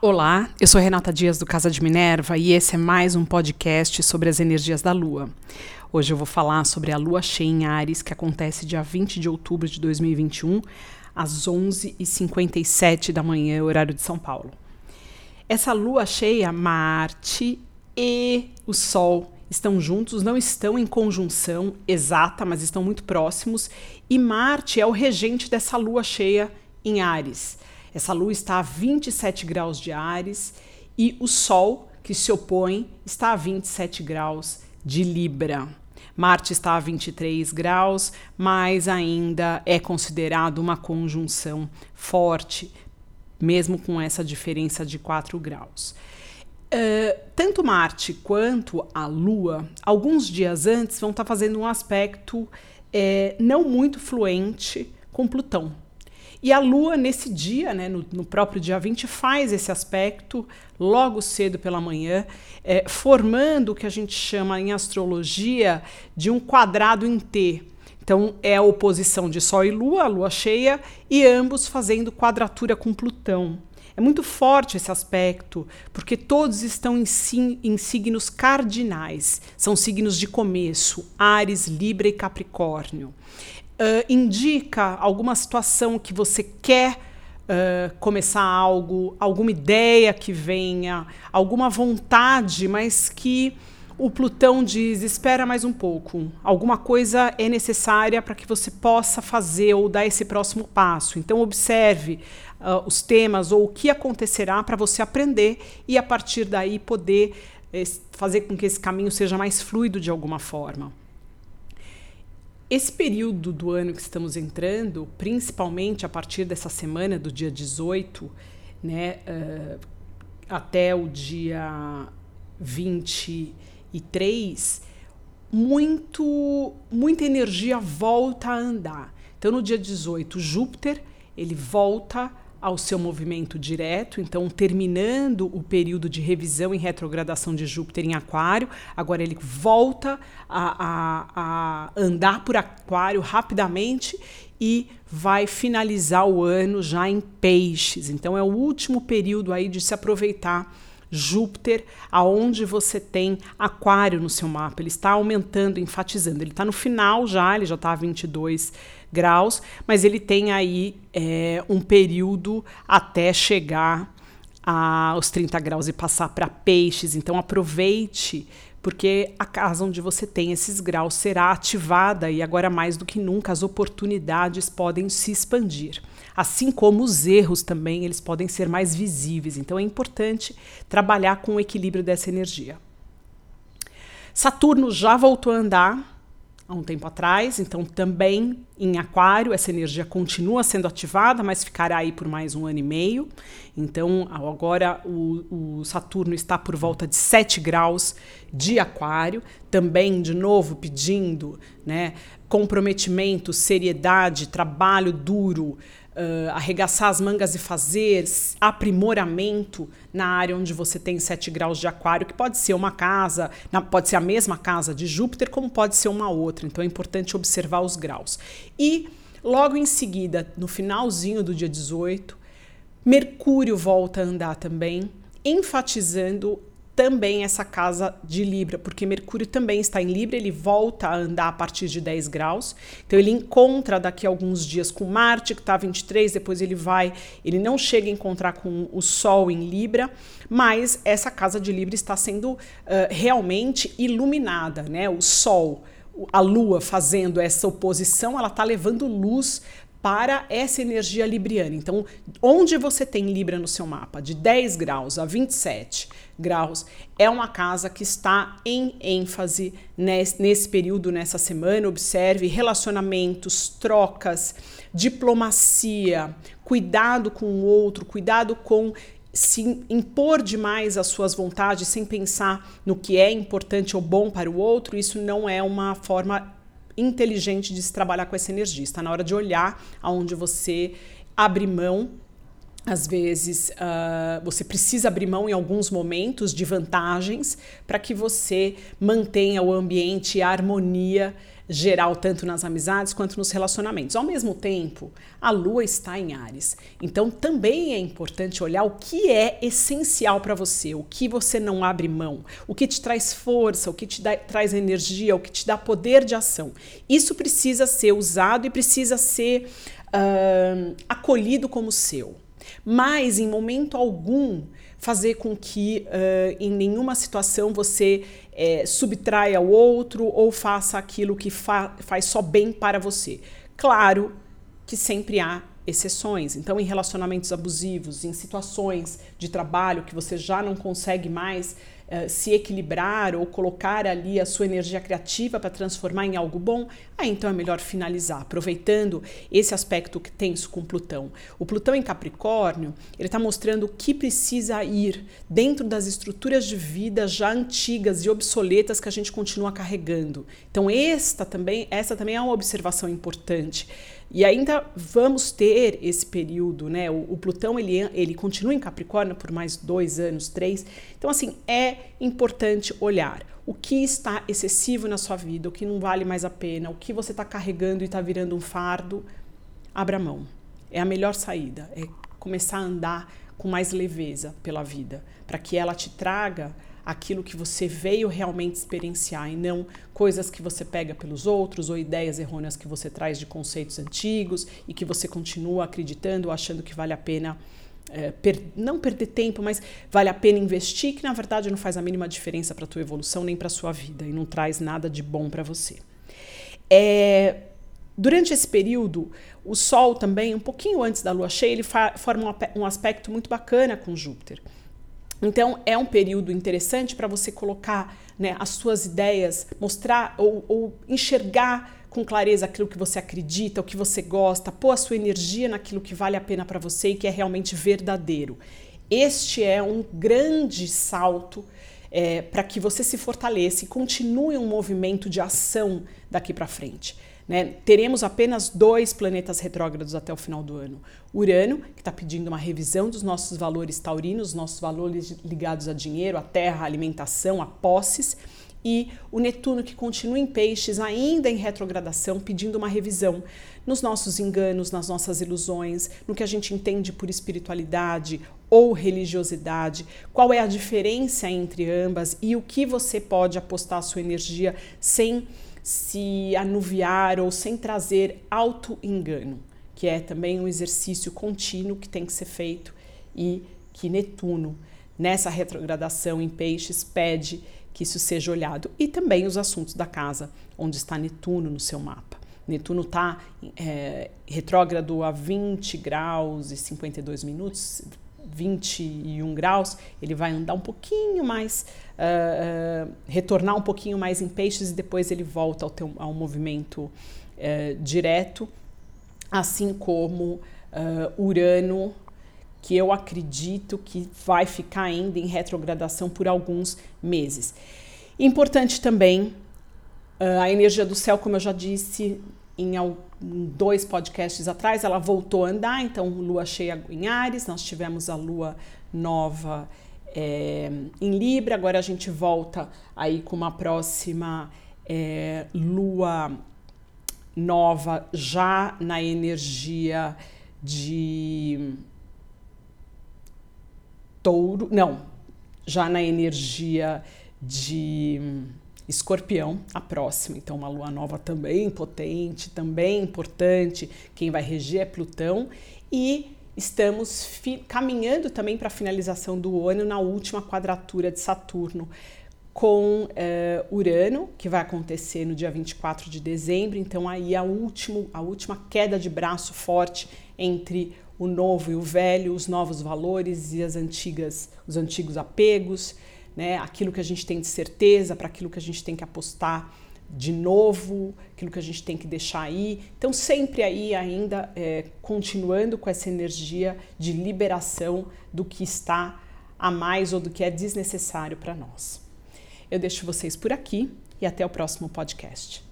Olá, eu sou Renata Dias do Casa de Minerva e esse é mais um podcast sobre as energias da Lua. Hoje eu vou falar sobre a Lua cheia em Ares, que acontece dia 20 de outubro de 2021, às 11h57 da manhã, horário de São Paulo. Essa Lua cheia, Marte e o Sol estão juntos, não estão em conjunção exata, mas estão muito próximos, e Marte é o regente dessa Lua cheia em Ares. Essa lua está a 27 graus de Ares e o Sol, que se opõe, está a 27 graus de Libra. Marte está a 23 graus, mas ainda é considerado uma conjunção forte, mesmo com essa diferença de 4 graus. Uh, tanto Marte quanto a Lua, alguns dias antes, vão estar fazendo um aspecto é, não muito fluente com Plutão. E a Lua, nesse dia, né, no, no, próprio dia 20, faz esse aspecto logo cedo pela manhã, é, formando o que a gente chama em astrologia de um quadrado em T. Então, é a oposição de Sol e Lua, a Lua cheia, e ambos fazendo quadratura com Plutão. É muito forte esse aspecto, porque todos estão em, em signos cardinais, são signos de começo: Ares, Libra e Capricórnio uh, indica alguma situação que você quer uh, começar algo, alguma ideia que venha, alguma vontade, mas que o Plutão diz: espera mais um pouco, alguma coisa é necessária para que você possa fazer ou dar esse próximo passo. Então, observe uh, os temas ou o que acontecerá para você aprender e, a partir daí, poder eh, fazer com que esse caminho seja mais fluido de alguma forma. Esse período do ano que estamos entrando, principalmente a partir dessa semana, do dia 18, né, uh, até o dia 23, muito, muita energia volta a andar. Então, no dia 18, Júpiter ele volta ao seu movimento direto, então terminando o período de revisão e retrogradação de Júpiter em Aquário, agora ele volta a, a, a andar por Aquário rapidamente e vai finalizar o ano já em Peixes. Então é o último período aí de se aproveitar Júpiter, aonde você tem Aquário no seu mapa. Ele está aumentando, enfatizando. Ele está no final já, ele já está a 22 graus, mas ele tem aí é, um período até chegar aos 30 graus e passar para peixes. Então aproveite, porque a casa onde você tem esses graus será ativada e agora mais do que nunca as oportunidades podem se expandir. Assim como os erros também, eles podem ser mais visíveis. Então é importante trabalhar com o equilíbrio dessa energia. Saturno já voltou a andar, há um tempo atrás, então também em Aquário essa energia continua sendo ativada, mas ficará aí por mais um ano e meio. Então agora o, o Saturno está por volta de 7 graus de Aquário, também de novo pedindo né, comprometimento, seriedade, trabalho duro, uh, arregaçar as mangas e fazer aprimoramento na área onde você tem 7 graus de aquário, que pode ser uma casa, na, pode ser a mesma casa de Júpiter, como pode ser uma outra. Então é importante observar os graus. E logo em seguida, no finalzinho do dia 18, Mercúrio volta a andar também, enfatizando também essa casa de Libra, porque Mercúrio também está em Libra, ele volta a andar a partir de 10 graus. Então ele encontra daqui a alguns dias com Marte, que está 23, depois ele vai, ele não chega a encontrar com o Sol em Libra, mas essa casa de Libra está sendo uh, realmente iluminada, né? O Sol a Lua fazendo essa oposição, ela está levando luz para essa energia libriana. Então, onde você tem Libra no seu mapa, de 10 graus a 27 graus, é uma casa que está em ênfase nesse, nesse período, nessa semana. Observe relacionamentos, trocas, diplomacia, cuidado com o outro, cuidado com se impor demais as suas vontades sem pensar no que é importante ou bom para o outro, isso não é uma forma inteligente de se trabalhar com essa energia. Está na hora de olhar aonde você abre mão às vezes uh, você precisa abrir mão em alguns momentos de vantagens para que você mantenha o ambiente e a harmonia geral, tanto nas amizades quanto nos relacionamentos. Ao mesmo tempo, a lua está em Ares. Então também é importante olhar o que é essencial para você, o que você não abre mão, o que te traz força, o que te dá, traz energia, o que te dá poder de ação. Isso precisa ser usado e precisa ser uh, acolhido como seu. Mas em momento algum fazer com que uh, em nenhuma situação você é, subtraia o outro ou faça aquilo que fa faz só bem para você. Claro que sempre há exceções. Então, em relacionamentos abusivos, em situações de trabalho que você já não consegue mais uh, se equilibrar ou colocar ali a sua energia criativa para transformar em algo bom, aí então é melhor finalizar, aproveitando esse aspecto que tenso com Plutão. O Plutão em Capricórnio, ele está mostrando o que precisa ir dentro das estruturas de vida já antigas e obsoletas que a gente continua carregando. Então, esta também, essa também é uma observação importante. E ainda vamos ter esse período, né? O, o, Plutão ele, ele continua em Capricórnio por mais dois anos, três. Então, assim, importante olhar o que está excessivo na sua vida, o que não vale mais a pena, o que você está carregando e está virando um fardo. Abra mão. É a melhor saída. É começar a andar com mais leveza pela vida, para que ela te traga aquilo que você veio realmente experienciar e não coisas que você pega pelos outros ou ideias errôneas que você traz de conceitos antigos e que você continua acreditando, achando que vale a pena é, per não perder tempo, mas vale a pena investir, que na verdade não faz a mínima diferença para a tua evolução nem para a sua vida e não traz nada de bom para você. É, durante esse período, o Sol também, um pouquinho antes da Lua cheia, ele forma um, um aspecto muito bacana com Júpiter. Então, é um período interessante para você colocar né, as suas ideias, mostrar ou, ou, enxergar com clareza aquilo que você acredita, o que você gosta, pôr a sua energia naquilo que vale a pena para você e que é realmente verdadeiro. Este é um grande salto é, para que você se fortaleça e continue um movimento de ação daqui para frente. Né? Teremos apenas dois planetas retrógrados até o final do ano. Urano, que está pedindo uma revisão dos nossos valores taurinos, nossos valores ligados a dinheiro, a terra, a alimentação, a posses. E o Netuno, que continua em peixes, ainda em retrogradação, pedindo uma revisão nos nossos enganos, nas nossas ilusões, no que a gente entende por espiritualidade ou religiosidade, qual é a diferença entre ambas e o que você pode apostar a sua energia sem se anuviar ou sem trazer auto-engano, que é também um exercício contínuo que tem que ser feito e que Netuno, nessa retrogradação em Peixes, pede que isso seja olhado. E também os assuntos da casa, onde está Netuno no seu mapa. Netuno está é, retrógrado a 20 graus e 52 minutos, 21 graus, ele vai andar um pouquinho mais, uh, uh, retornar um pouquinho mais em peixes e depois ele volta ao, teu, ao movimento uh, direto, assim como Urano, que eu acredito que vai ficar ainda em retrogradação por alguns meses. Importante também a energia do céu, como eu já disse, em dois podcasts atrás, ela voltou a andar, então lua cheia em Ares, nós tivemos a lua nova é, em Libra, agora a gente volta aí com uma próxima é, lua nova já na energia de touro, não, já na energia de Escorpião, a próxima. Então, uma lua nova também potente, também importante. Quem vai reger é Plutão. E estamos caminhando também para a finalização do ano na última quadratura de Saturno com uh, Urano, que vai acontecer no dia 24 de dezembro. Então, aí a, último, a última queda de braço forte entre o novo e o velho, os novos valores e as antigas, os antigos apegos né? Aquilo que a gente tem de certeza, para aquilo que a gente tem que apostar de novo, aquilo que a gente tem que deixar aí. Então, sempre aí ainda é, continuando com essa energia de liberação do que está a mais ou do que é desnecessário para nós. Eu deixo vocês por aqui e até o próximo podcast.